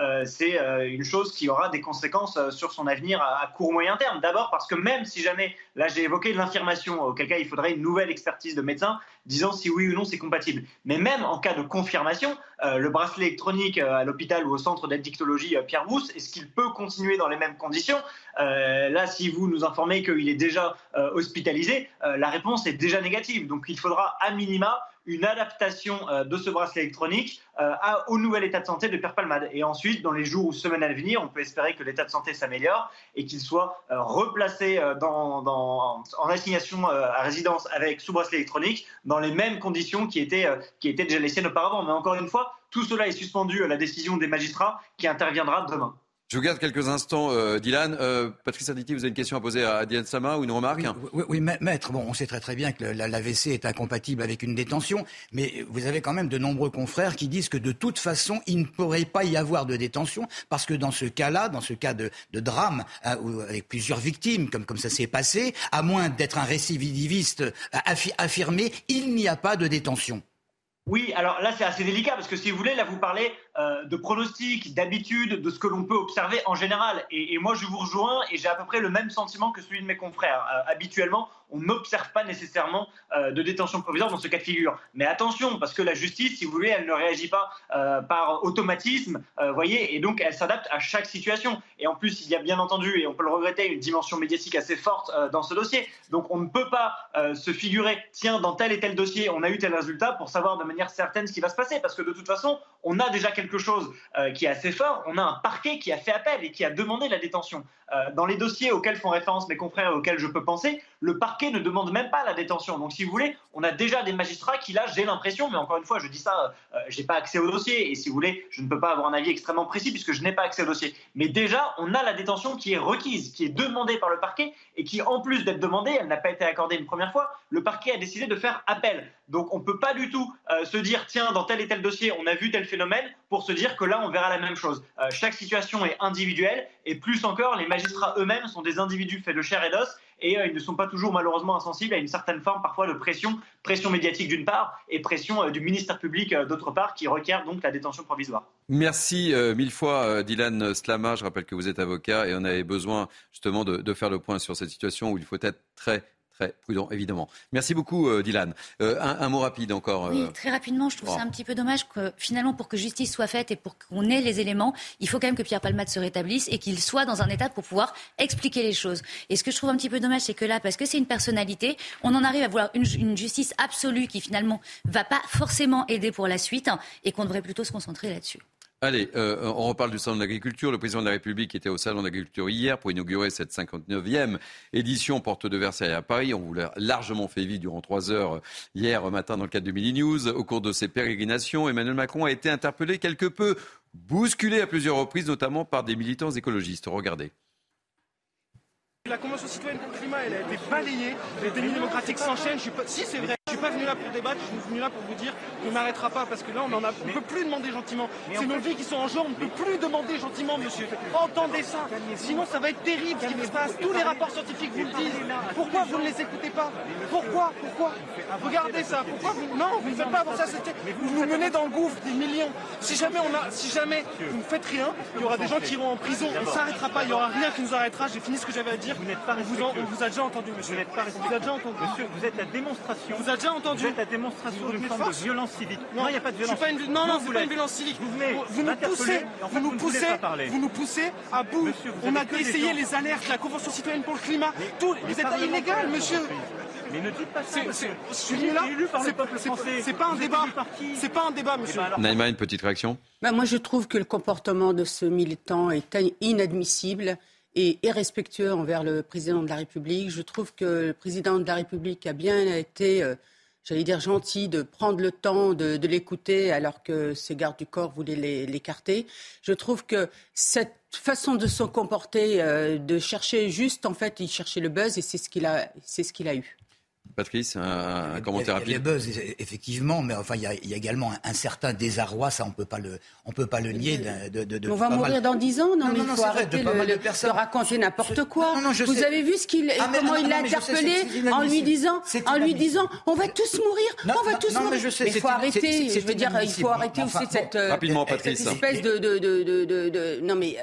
euh, c'est une chose qui aura des conséquences sur son avenir à, à court moyen terme. D'abord parce que même si jamais, là j'ai évoqué l'infirmation, auquel cas il faudrait une nouvelle expertise de médecin disant si oui ou non c'est compatible. Mais même en cas de confirmation, euh, le bracelet électronique euh, à l'hôpital ou au centre d'addictologie euh, Pierre Brousse, est-ce qu'il peut continuer dans les mêmes conditions? Là, si vous nous informez qu'il est déjà hospitalisé, la réponse est déjà négative. Donc il faudra à minima une adaptation euh, de ce bracelet électronique euh, au nouvel état de santé de Pierre Palmade. Et ensuite, dans les jours ou semaines à venir, on peut espérer que l'état de santé s'améliore et qu'il soit euh, replacé dans, dans- en assignation à résidence avec sous bracelet électronique dans les mêmes conditions qui étaient, qui étaient déjà les siennes auparavant. Mais encore une fois, tout cela est suspendu à la décision des magistrats qui interviendra demain. Je vous garde quelques instants, euh, Dylan. Euh, Patrice Arditi, vous avez une question à poser à, à Dylan Sama ou une remarque Oui, oui, ma- maître, bon, on sait très très bien que la- l'AVC est incompatible avec une détention, mais vous avez quand même de nombreux confrères qui disent que de toute façon, il ne pourrait pas y avoir de détention, parce que dans ce cas-là, dans ce cas de, de drame, hein, où- avec plusieurs victimes, comme, comme ça s'est passé, à moins d'être un récidiviste euh, affi- affirmé, il n'y a pas de détention. Oui, alors là c'est assez délicat parce que si vous voulez, là vous parlez euh, de pronostics, d'habitude, de ce que l'on peut observer en général. Et, moi je vous rejoins et j'ai à peu près le même sentiment que celui de mes confrères. Euh, habituellement, on n'observe pas nécessairement euh, de détention provisoire dans ce cas de figure. Mais attention, parce que la justice, si vous voulez, elle ne réagit pas par automatisme, euh, voyez, et donc elle s'adapte à chaque situation. Et en plus, il y a bien entendu, et on peut le regretter, une dimension médiatique assez forte dans ce dossier. Donc on ne peut pas se figurer, tiens, dans tel et tel dossier, on a eu tel résultat pour savoir de manière certaine ce qui va se passer, parce que de toute façon, on a déjà quelques quelque chose euh, qui est assez fort. On a un parquet qui a fait appel et qui a demandé la détention. Euh, dans les dossiers auxquels font référence mes confrères et auxquels je peux penser, le parquet ne demande même pas la détention. Donc, si vous voulez, on a déjà des magistrats qui, là, j'ai l'impression, mais encore une fois, je dis ça, euh, j'ai pas accès au dossier, et si vous voulez, je ne peux pas avoir un avis extrêmement précis puisque je n'ai pas accès au dossier. Mais déjà, on a la détention qui est requise, qui est demandée par le parquet, et qui, en plus d'être demandée, elle n'a pas été accordée une première fois, le parquet a décidé de faire appel. Donc, on ne peut pas du tout euh, se dire, tiens, dans tel et tel dossier, on a vu tel phénomène, pour se dire que là, on verra la même chose. Euh, chaque situation est individuelle, et plus encore, les magistrats eux-mêmes sont des individus faits de chair et d'os, et euh, ils ne sont pas toujours malheureusement insensibles à une certaine forme parfois de pression, pression médiatique d'une part, et pression euh, du ministère public d'autre part, qui requiert donc la détention provisoire. Merci mille fois Dylan Slama. Je rappelle que vous êtes avocat et on avait besoin justement de, de faire le point sur cette situation où il faut être très très prudent, évidemment. Merci beaucoup, euh, Dylan. Euh, un, mot rapide encore. Oui, euh, très rapidement, je trouve ça un petit peu dommage que finalement, pour que justice soit faite et pour qu'on ait les éléments, il faut quand même que Pierre Palmade se rétablisse et qu'il soit dans un état pour pouvoir expliquer les choses. Et ce que je trouve un petit peu dommage, c'est que là, parce que c'est une personnalité, on en arrive à vouloir une, une, justice absolue qui finalement va pas forcément aider pour la suite hein, et qu'on devrait plutôt se concentrer là-dessus. Allez, euh, on reparle du Salon de l'agriculture. Le président de la République était au Salon de l'agriculture hier pour inaugurer cette 59e édition Porte de Versailles à Paris. On vous l'a largement fait vivre durant trois heures hier matin dans le cadre de Mini News. Au cours de ces pérégrinations, Emmanuel Macron a été interpellé quelque peu, bousculé à plusieurs reprises, notamment par des militants écologistes. Regardez. La Convention citoyenne pour le climat, elle a été balayée. Les démocratiques s'enchaînent. Si, c'est vrai. Je suis pas venu là pour débattre, je suis venu là pour vous dire qu'on n'arrêtera pas parce que là, on en a, on peut plus demander gentiment. C'est nos vies qui sont en jeu, on ne peut plus demander gentiment, monsieur. Entendez ça. Sinon, ça va être terrible ce qui se passe. Tous les rapports scientifiques vous le disent. Pourquoi vous ne les écoutez pas Pourquoi Pourquoi Regardez ça. Pourquoi vous... Non, vous ne faites pas avancer Vous nous menez dans le gouffre des millions. Si jamais, on a, si jamais vous ne faites rien, il y aura des gens qui iront en prison. On ne s'arrêtera pas. Il n'y aura rien qui nous arrêtera. J'ai fini ce que j'avais à dire. Vous n'êtes pas vous, on vous a déjà entendu, monsieur. Vous n'êtes pas Vous déjà entendu. Monsieur, vous êtes la démonstration. Vous déjà entendu. Vous êtes la démonstration d'une forme de violence civique. Non, il n'y a pas de violence. Une... Non, non, c'est pas une violence civique. Vous, venez vous nous poussez, vous nous poussez, vous nous poussez à bout. Monsieur, on a essayé les alertes, la Convention citoyenne pour le climat. Tout, vous êtes illégal, monsieur. Mais ne dites pas ça. C'est pas un débat. C'est pas un débat, monsieur. Naïma, une petite réaction. Ben, moi, je trouve que le comportement de ce militant est inadmissible et irrespectueux envers le président de la République. Je trouve que le président de la République a bien été, euh, j'allais dire, gentil de prendre le temps de, l'écouter alors que ses gardes du corps voulaient l'écarter. Je trouve que cette façon de se comporter, euh, de chercher juste, en fait, il cherchait le buzz et c'est ce qu'il a, c'est ce qu'il a eu. Patrice, un, commentaire rapide. Il y a buzz, effectivement, mais enfin, il y a, il y a également un, certain désarroi, ça on peut pas le, on peut pas le nier. De, de, de on va mourir dans dix ans, non, mais il faut arrêter de, raconter n'importe quoi. Vous avez vu ce qu'il, ah, comment il l'a interpellé en lui disant, en lui disant, on va tous mourir, on va tous mourir. Mais il faut arrêter. Je veux dire, il faut arrêter aussi cette, rapidement, Patrice. espèce de, non mais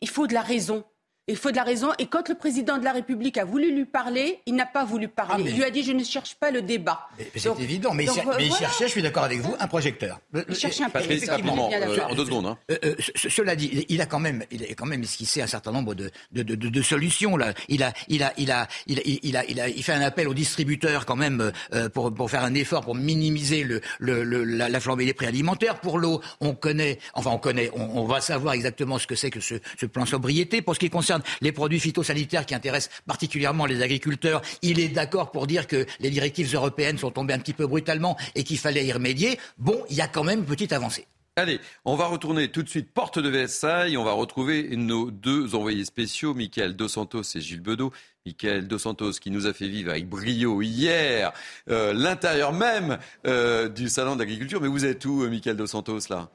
il faut de la raison. Il faut de la raison. Et quand le président de la République a voulu lui parler, il n'a pas voulu parler. Ah, il lui a dit Je ne cherche pas le débat. C'est évident. Mais, il, cherchait, je suis d'accord avec vous, un projecteur. Il cherchait un Patrice, rapidement, euh, en deux secondes. Hein. Euh, euh, cela dit, il a quand même, il a quand même esquissé un certain nombre de, de, de, de solutions. Là. Il, a, il, a, il, a, il, a, il, a, il, a, il fait un appel aux distributeurs quand même pour, pour faire un effort pour minimiser le, le, le la, la, flambée des prix alimentaires. Pour l'eau, on connaît, enfin on connaît, on, on va savoir exactement ce que c'est que ce, ce plan sobriété. Pour ce qui concerne les produits phytosanitaires, sanitaires qui intéressent particulièrement les agriculteurs. Il est d'accord pour dire que les directives européennes sont tombées un petit peu brutalement et qu'il fallait y remédier. Bon, il y a quand même une petite avancée. Allez, on va retourner tout de suite porte de Versailles. On va retrouver nos deux envoyés spéciaux, Michael Dos Santos et Gilles Bedeau. Michael Dos Santos qui nous a fait vivre avec brio hier euh, l'intérieur même euh, du salon d'agriculture. Mais vous êtes où, euh, Michael Dos Santos, là?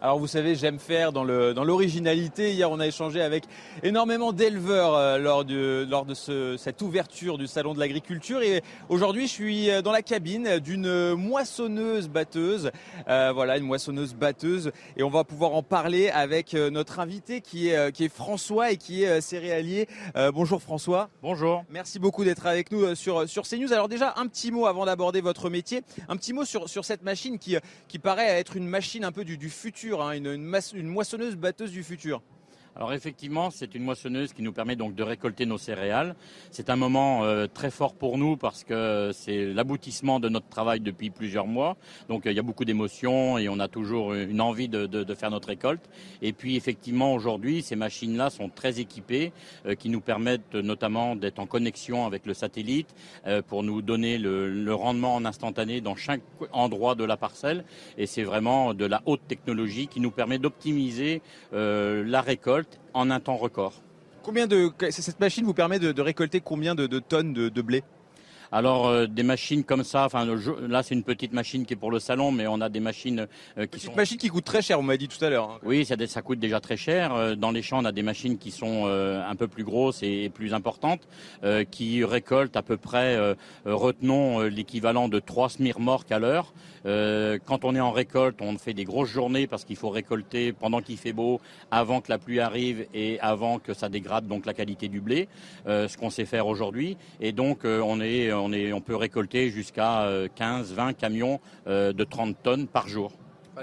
Alors vous savez, j'aime faire dans l'originalité. Dans Hier, on a échangé avec énormément d'éleveurs euh, lors de, lors de ce, cette ouverture du salon de l'agriculture. Et aujourd'hui, je suis euh, dans la cabine d'une moissonneuse batteuse. Euh, voilà, une moissonneuse batteuse. Et on va pouvoir en parler avec notre invité qui est, qui est François et qui est céréalier. Euh, bonjour François. Bonjour. Merci beaucoup d'être avec nous sur, sur CNews. Alors déjà, un petit mot avant d'aborder votre métier. Un petit mot sur, sur cette machine qui, qui paraît être une machine un peu du, du futur Hein, une, moissonneuse batteuse du futur. Alors effectivement, c'est une moissonneuse qui nous permet donc de récolter nos céréales. C'est un moment euh, très fort pour nous parce que c'est l'aboutissement de notre travail depuis plusieurs mois. Donc euh, il y a beaucoup d'émotions et on a toujours une envie de, de, de faire notre récolte. Et puis effectivement, aujourd'hui, ces machines-là sont très équipées, euh, qui nous permettent notamment d'être en connexion avec le satellite pour nous donner le, le rendement en instantané dans chaque endroit de la parcelle. Et c'est vraiment de la haute technologie qui nous permet d'optimiser la récolte en un temps record. Combien de cette machine vous permet de, récolter combien de, tonnes de blé? Alors euh, des machines comme ça, enfin là c'est une petite machine qui est pour le salon, mais on a des machines euh, qui sont machines qui coûtent très cher. On m'a dit tout à l'heure. Hein. Oui, ça, ça, coûte déjà très cher. Euh, dans les champs, on a des machines qui sont euh, un peu plus grosses et, plus importantes, euh, qui récoltent à peu près, retenons l'équivalent de 3 smirmorques à l'heure. quand on est en récolte, on fait des grosses journées parce qu'il faut récolter pendant qu'il fait beau, avant que la pluie arrive et avant que ça dégrade donc la qualité du blé, ce qu'on sait faire aujourd'hui. Et donc on est on, peut récolter jusqu'à 15, euh, 20 camions euh, de 30 tonnes par jour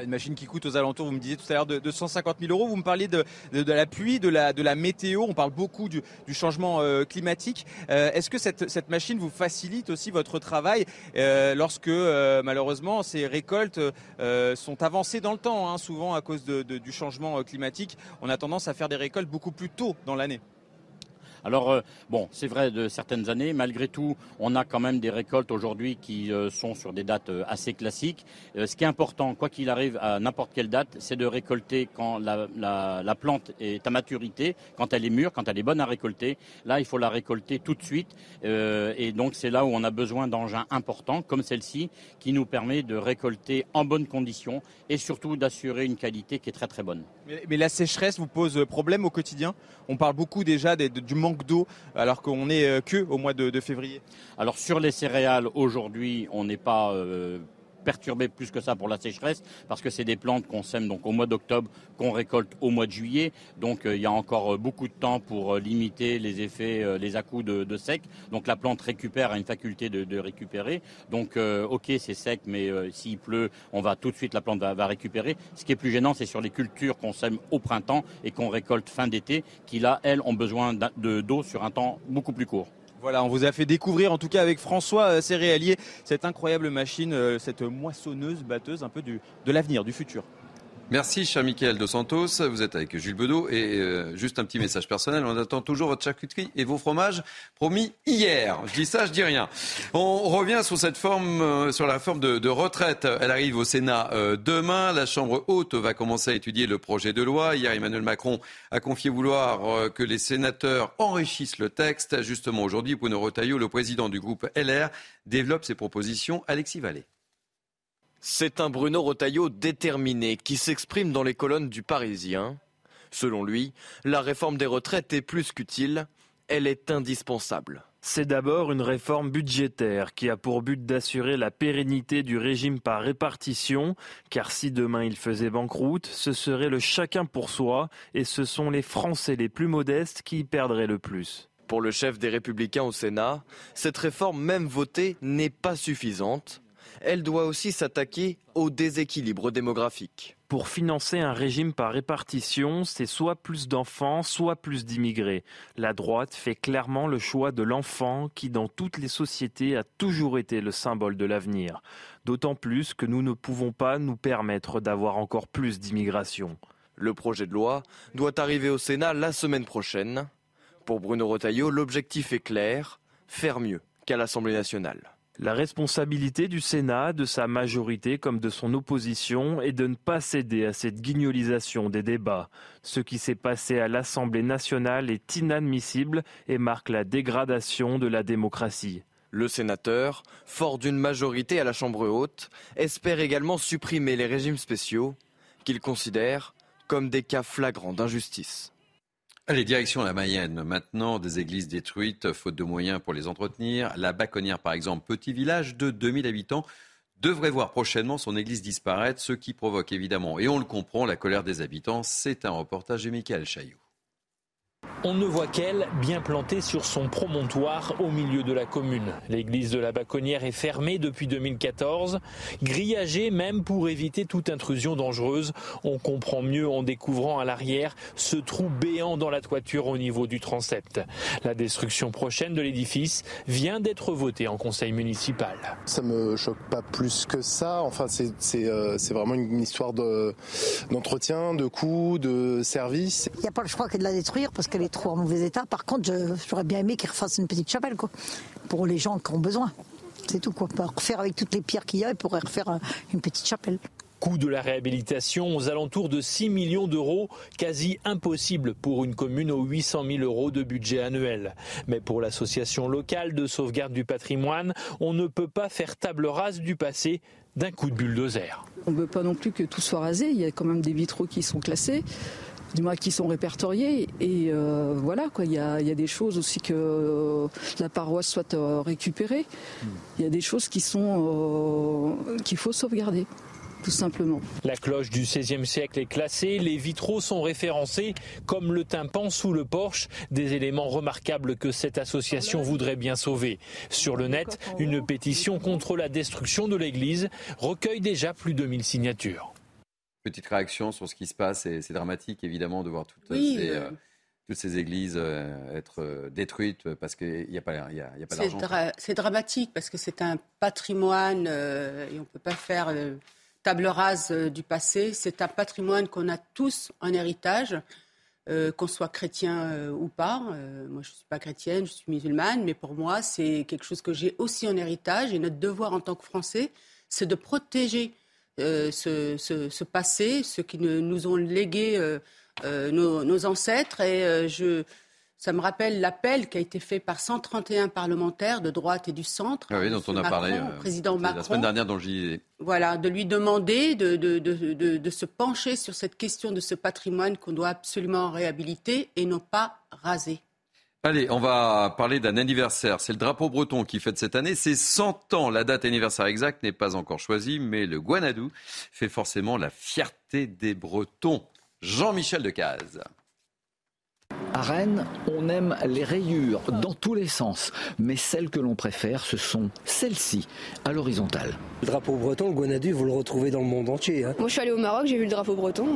une machine qui coûte aux alentours, vous me disiez tout à l'heure, de, 150 000 euros. Vous me parliez de, la pluie, de la, météo. On parle beaucoup du, changement euh, climatique. Est-ce que cette, machine vous facilite aussi votre travail lorsque, malheureusement, ces récoltes sont avancées dans le temps hein, Souvent, à cause du changement climatique, on a tendance à faire des récoltes beaucoup plus tôt dans l'année. Alors, euh, bon, c'est vrai de certaines années. Malgré tout, on a quand même des récoltes aujourd'hui qui euh, sont sur des dates euh, assez classiques. ce qui est important, quoi qu'il arrive à n'importe quelle date, c'est de récolter quand la, la, la, plante est à maturité, quand elle est mûre, quand elle est bonne à récolter. Là, il faut la récolter tout de suite. et donc, c'est là où on a besoin d'engins importants, comme celle-ci, qui nous permet de récolter en bonnes conditions et surtout d'assurer une qualité qui est très très bonne. Mais la sécheresse vous pose problème au quotidien? On parle beaucoup déjà du manque d'eau alors qu'on est euh, que au mois de, février. Alors sur les céréales, aujourd'hui, on n'est pas euh, perturbé plus que ça pour la sécheresse parce que c'est des plantes qu'on sème donc au mois d'octobre, qu'on récolte au mois de juillet. Donc euh, il y a encore beaucoup de temps pour limiter les effets, les à-coups de, sec. Donc la plante récupère, a une faculté de, récupérer. Donc ok, c'est sec, mais s'il pleut, on va tout de suite, la plante va, va récupérer. Ce qui est plus gênant, c'est sur les cultures qu'on sème au printemps et qu'on récolte fin d'été, qui là, elles, ont besoin d'eau sur un temps beaucoup plus court. Voilà, on vous a fait découvrir, en tout cas avec François euh, Céréalier, cette incroyable machine, euh, cette moissonneuse, batteuse, un peu de l'avenir, du futur. Merci, cher Michael Dos Santos. Vous êtes avec Jules Bedeau. Et euh, juste un petit message personnel. On attend toujours votre charcuterie et vos fromages promis hier. Je dis ça, je dis rien. On revient sur cette forme, euh, sur la forme de, de, retraite. Elle arrive au Sénat euh, demain. La Chambre haute va commencer à étudier le projet de loi. Hier, Emmanuel Macron a confié vouloir que les sénateurs enrichissent le texte. Justement, aujourd'hui, Bruno Retailleau, le président du groupe LR, développe ses propositions. Alexis Vallée. C'est un Bruno Retailleau déterminé qui s'exprime dans les colonnes du Parisien. Selon lui, la réforme des retraites est plus qu'utile, elle est indispensable. C'est d'abord une réforme budgétaire qui a pour but d'assurer la pérennité du régime par répartition, car si demain il faisait banqueroute, ce serait le chacun pour soi, et ce sont les Français les plus modestes qui y perdraient le plus. Pour le chef des Républicains au Sénat, cette réforme même votée n'est pas suffisante elle doit aussi s'attaquer au déséquilibre démographique. Pour financer un régime par répartition, c'est soit plus d'enfants, soit plus d'immigrés. La droite fait clairement le choix de l'enfant qui, dans toutes les sociétés, a toujours été le symbole de l'avenir. D'autant plus que nous ne pouvons pas nous permettre d'avoir encore plus d'immigration. Le projet de loi doit arriver au Sénat la semaine prochaine. Pour Bruno Retailleau, l'objectif est clair, faire mieux qu'à l'Assemblée nationale. La responsabilité du Sénat, de sa majorité comme de son opposition, est de ne pas céder à cette guignolisation des débats. Ce qui s'est passé à l'Assemblée nationale est inadmissible et marque la dégradation de la démocratie. Le sénateur, fort d'une majorité à la Chambre haute, espère également supprimer les régimes spéciaux qu'il considère comme des cas flagrants d'injustice. Allez, direction la Mayenne. Maintenant, des églises détruites, faute de moyens pour les entretenir. La Baconnière, par exemple, petit village de 2000 habitants, devrait voir prochainement son église disparaître, ce qui provoque évidemment, et on le comprend, la colère des habitants. C'est un reportage de Michael Chaillot. On ne voit qu'elle, bien plantée sur son promontoire au milieu de la commune. L'église de la Baconnière est fermée depuis 2014, grillagée même pour éviter toute intrusion dangereuse. On comprend mieux en découvrant à l'arrière ce trou béant dans la toiture au niveau du transept. La destruction prochaine de l'édifice vient d'être votée en conseil municipal. Ça me choque pas plus que ça. Enfin, c'est euh, vraiment une histoire d'entretien, de, de coûts, de services. Il n'y a pas le choix que de la détruire parce qu'elle est trop en mauvais état. Par contre, j'aurais bien aimé qu'ils refassent une petite chapelle quoi, pour les gens qui ont besoin. C'est tout quoi. Pour refaire avec toutes les pierres qu'il y a, ils pourraient refaire une petite chapelle. Coût de la réhabilitation aux alentours de 6 millions d'euros, quasi impossible pour une commune aux 800 000 euros de budget annuel. Mais pour l'association locale de sauvegarde du patrimoine, on ne peut pas faire table rase du passé d'un coup de bulldozer. On ne veut pas non plus que tout soit rasé, il y a quand même des vitraux qui sont classés du moins qui sont répertoriés. Et euh, voilà, quoi. Il y a, des choses aussi que euh, la paroisse soit euh, récupérée. Il y a des choses qui sont qu'il faut sauvegarder. Tout simplement. La cloche du XVIe siècle est classée, les vitraux sont référencés, comme le tympan sous le porche, des éléments remarquables que cette association voudrait bien sauver. Sur le net, une pétition contre la destruction de l'église recueille déjà plus de 1000 signatures petite réaction sur ce qui se passe. C'est dramatique, évidemment, de voir toutes, ces, euh, toutes ces églises euh, être euh, détruites parce qu'il n'y a pas, y a, y a pas d'argent. c'est dramatique parce que c'est un patrimoine et on ne peut pas faire table rase du passé. C'est un patrimoine qu'on a tous en héritage. qu'on soit chrétien ou pas. moi, je ne suis pas chrétienne, je suis musulmane, mais pour moi, c'est quelque chose que j'ai aussi en héritage. Et notre devoir en tant que Français, c'est de protéger euh, ce, passé, ce qui nous ont légué euh, euh, nos, ancêtres. Et je, ça me rappelle l'appel qui a été fait par 131 parlementaires de droite et du centre. Ah oui, dont on a parlé président Macron, la semaine dernière, dont j'y Voilà, de lui demander de, de, de, de, se pencher sur cette question de ce patrimoine qu'on doit absolument réhabiliter et non pas raser. Allez, on va parler d'un anniversaire. C'est le drapeau breton qui fête cette année. C'est 100 ans. La date anniversaire exacte n'est pas encore choisie, mais le Guanadou fait forcément la fierté des Bretons. Jean-Michel Decaze. À Rennes, on aime les rayures dans tous les sens, mais celles que l'on préfère, ce sont celles-ci, à l'horizontale. Le drapeau breton, le Guanadu, vous le retrouvez dans le monde entier. Hein. Moi, je suis allé au Maroc, j'ai vu le drapeau breton.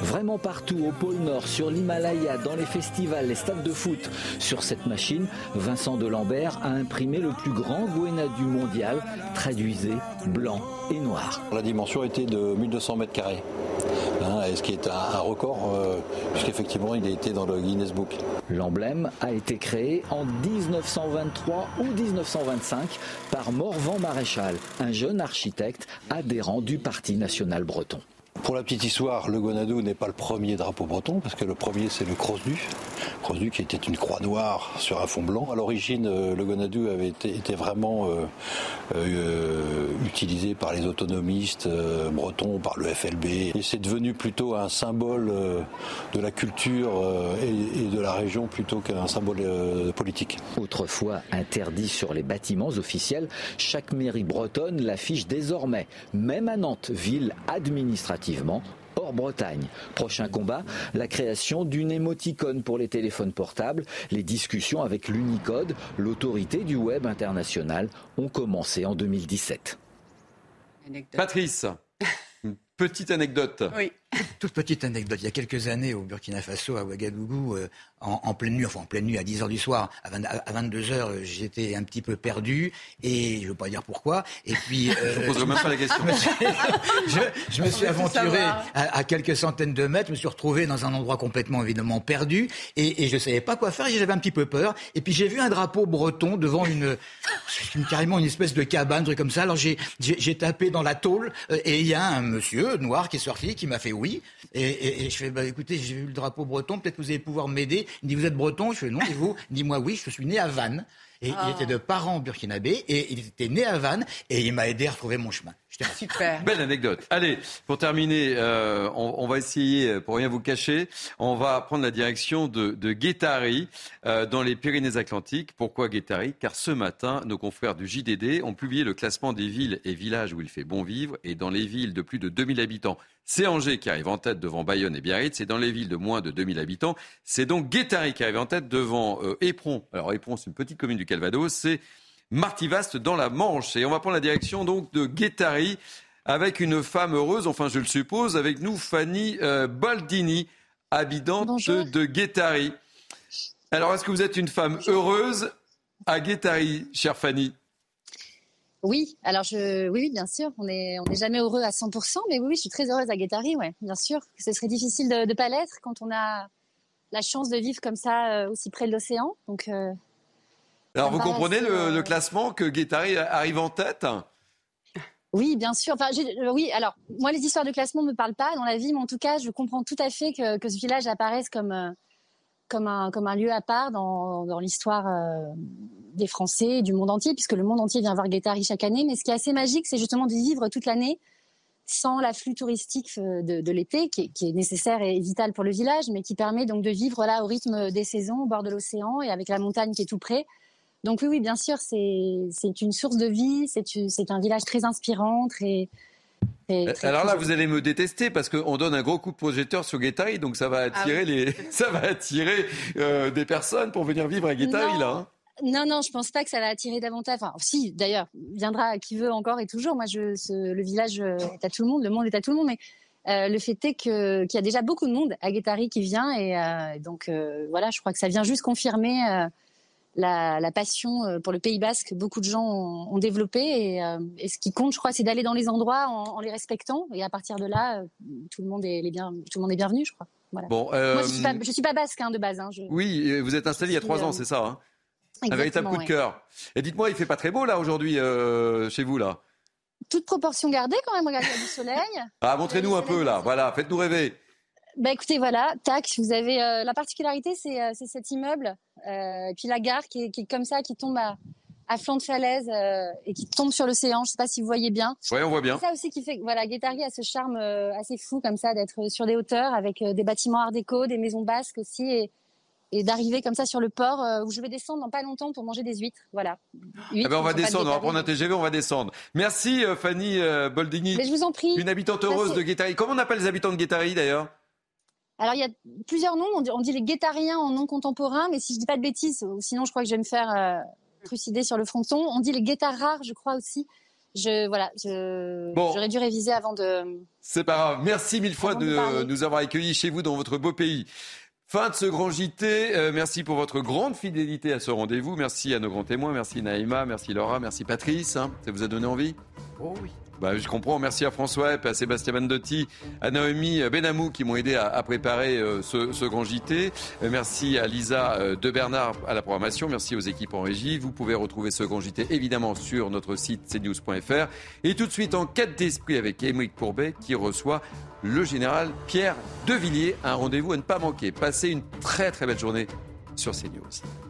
Vraiment partout, au pôle Nord, sur l'Himalaya, dans les festivals, les stades de foot. Sur cette machine, Vincent Delambert a imprimé le plus grand Guanadu mondial, traduisé blanc et noir. La dimension était de 1200 mètres carrés. Hein, ce qui est un, record, euh, puisqu'effectivement il a été dans le Guinness Book. L'emblème a été créé en 1923 ou 1925 par Morvan Maréchal, un jeune architecte adhérent du Parti national breton. Pour la petite histoire, le Gonadou n'est pas le premier drapeau breton, parce que le premier c'est le Crosdu. Crosdu qui était une croix noire sur un fond blanc. À l'origine, euh, le Gonadou avait été, vraiment euh, euh, utilisé par les autonomistes bretons, par le FLB. Et c'est devenu plutôt un symbole de la culture et, de la région plutôt qu'un symbole politique. Autrefois interdit sur les bâtiments officiels, chaque mairie bretonne l'affiche désormais, même à Nantes, ville administrative hors Bretagne. Prochain combat, la création d'une émoticône pour les téléphones portables. Les discussions avec l'Unicode, l'autorité du web international, ont commencé en 2017. Patrice, une petite anecdote. Oui. Toute petite anecdote. Il y a quelques années, au Burkina Faso, à Ouagadougou, euh, en, pleine nuit, enfin en pleine nuit, à 10 h du soir, à, 22 h euh, j'étais un petit peu perdu, et je ne veux pas dire pourquoi. Et puis, euh, je ne poserai même pas la question. je, me suis aventuré à, quelques centaines de mètres, je me suis retrouvé dans un endroit complètement évidemment perdu, et, je ne savais pas quoi faire. J'avais un petit peu peur. Et puis j'ai vu un drapeau breton devant une, carrément une espèce de cabane, un truc comme ça. Alors j'ai tapé dans la tôle, et il y a un monsieur noir qui est sorti, qui m'a fait oui. Et, je fais, bah, écoutez, j'ai vu le drapeau breton, peut-être que vous allez pouvoir m'aider. Il dit, vous êtes breton? Je fais, non, et vous? Il dit, moi, oui, je suis né à Vannes. Et Ah. il était de parents burkinabés et il était né à Vannes et il m'a aidé à retrouver mon chemin. Super. Belle anecdote. Allez, pour terminer, euh, on, on va essayer, euh, pour rien vous cacher, on va prendre la direction de, de Guétari, euh, dans les Pyrénées-Atlantiques. Pourquoi Guétari? Car ce matin, nos confrères du JDD ont publié le classement des villes et villages où il fait bon vivre. Et dans les villes de plus de 2000 habitants, c'est Angers qui arrive en tête devant Bayonne et Biarritz. Et dans les villes de moins de 2000 habitants, c'est donc Guétari qui arrive en tête devant euh, Éperon. Alors Éperon, c'est une petite commune du Calvados. C'est Martivaste dans la Manche. Et on va prendre la direction donc de Guétari avec une femme heureuse, enfin je le suppose, avec nous Fanny euh, Baldini, habitante de, de Guétari. Alors est-ce que vous êtes une femme heureuse à Guétari, chère Fanny? Oui, alors je, oui, bien sûr, on n'est on est jamais heureux à 100%, mais oui, oui, je suis très heureuse à Guétari, ouais, bien sûr. Ce serait difficile de ne pas l'être quand on a la chance de vivre comme ça, euh, aussi près de l'océan. Donc, euh, Alors vous comprenez paraît le, classement que Guétari arrive en tête? Oui, bien sûr. Enfin, euh, oui, alors moi, les histoires de classement ne me parlent pas dans la vie, mais en tout cas, je comprends tout à fait que, que ce village apparaisse comme, euh, comme, un, comme un lieu à part dans, dans l'histoire euh, des Français et du monde entier, puisque le monde entier vient voir Guétari chaque année. Mais ce qui est assez magique, c'est justement de vivre toute l'année sans l'afflux touristique euh, de, de l'été, qui, est- qui est nécessaire et vital pour le village, mais qui permet donc de vivre là au rythme des saisons, au bord de l'océan et avec la montagne qui est tout près. Donc oui, oui, bien sûr, c'est une source de vie, c'est un village très inspirant, très... très- très- Alors là, très- vous allez me détester parce qu'on donne un gros coup de projecteur sur Guétari, donc ça va attirer, les... ça va attirer euh, des personnes pour venir vivre à Guétari, Non. là. hein. Non, non, je pense pas que ça va attirer davantage. Enfin, si, d'ailleurs, viendra qui veut encore et toujours. Moi, je, ce- le village euh, est à tout le monde, le monde est à tout le monde, mais euh, le fait est qu'il y a déjà beaucoup de monde à Guétari qui vient et euh, donc euh, voilà, je crois que ça vient juste confirmer euh, la, la passion euh, pour le Pays Basque que beaucoup de gens ont, ont développé et, euh, et ce qui compte, je crois, c'est d'aller dans les endroits en, en les respectant et à partir de là, euh, tout le monde est les bien, tout le monde est bienvenu, je crois. Voilà. Bon, Moi, je suis pas, je suis pas basque hein, de base. Hein, je- Oui, vous êtes installé il y a trois ans, c'est ça hein Un véritable coup de cœur. Et dites-moi, il fait pas très beau là aujourd'hui euh, chez vous là? Toute proportion gardée quand même, regardez, il y a du soleil. Ah, montrez-nous un peu là. Voilà, faites-nous rêver. Bah écoutez, voilà, tac, vous avez euh, la particularité, c'est euh, c'est cet immeuble, euh, et puis la gare qui est, qui est comme ça, qui tombe à, à flanc de falaise euh, et qui tombe sur l'océan. Je sais pas si vous voyez bien. Ouais, on voit bien. C'est ça aussi qui fait voilà, Guétari a ce charme euh, assez fou comme ça d'être sur des hauteurs avec euh, des bâtiments art déco, des maisons basques aussi, et, et d'arriver comme ça sur le port euh, où je vais descendre dans pas longtemps pour manger des huîtres. Voilà. Eh ben, on va de descendre, on va prendre un TGV, on va descendre. Merci euh, Fanny euh, Boldini. Mais je vous en prie. Une habitante heureuse de Guétari. Comment on appelle les habitants de Guétari d'ailleurs? Alors, il y a plusieurs noms. On dit, on dit les guétariens en nom contemporain, mais si je dis pas de bêtises, ou sinon je crois que je vais me faire euh, trucider sur le fronton. On dit les guétarards, je crois aussi. Je, voilà, je, Bon. j'aurais dû réviser avant de. C'est pas grave. Merci mille fois de nous avoir accueillis chez vous dans votre beau pays. Fin de ce grand JT. Euh, merci pour votre grande fidélité à ce rendez-vous. Merci à nos grands témoins. Merci Naïma. Merci Laura. Merci Patrice. hein. Ça vous a donné envie? Oh oui. Bah, je comprends. Merci à François Epp, à Sébastien Bandotti, à Naomi Benamou qui m'ont aidé à, préparer euh, ce, ce grand JT. Euh, merci à Lisa euh, de Bernard à la programmation. Merci aux équipes en régie. Vous pouvez retrouver ce grand JT évidemment sur notre site cnews.fr. Et tout de suite en quête d'esprit avec Émeric Courbet qui reçoit le général Pierre Devilliers. Un rendez-vous à ne pas manquer. Passez une très très belle journée sur CNews.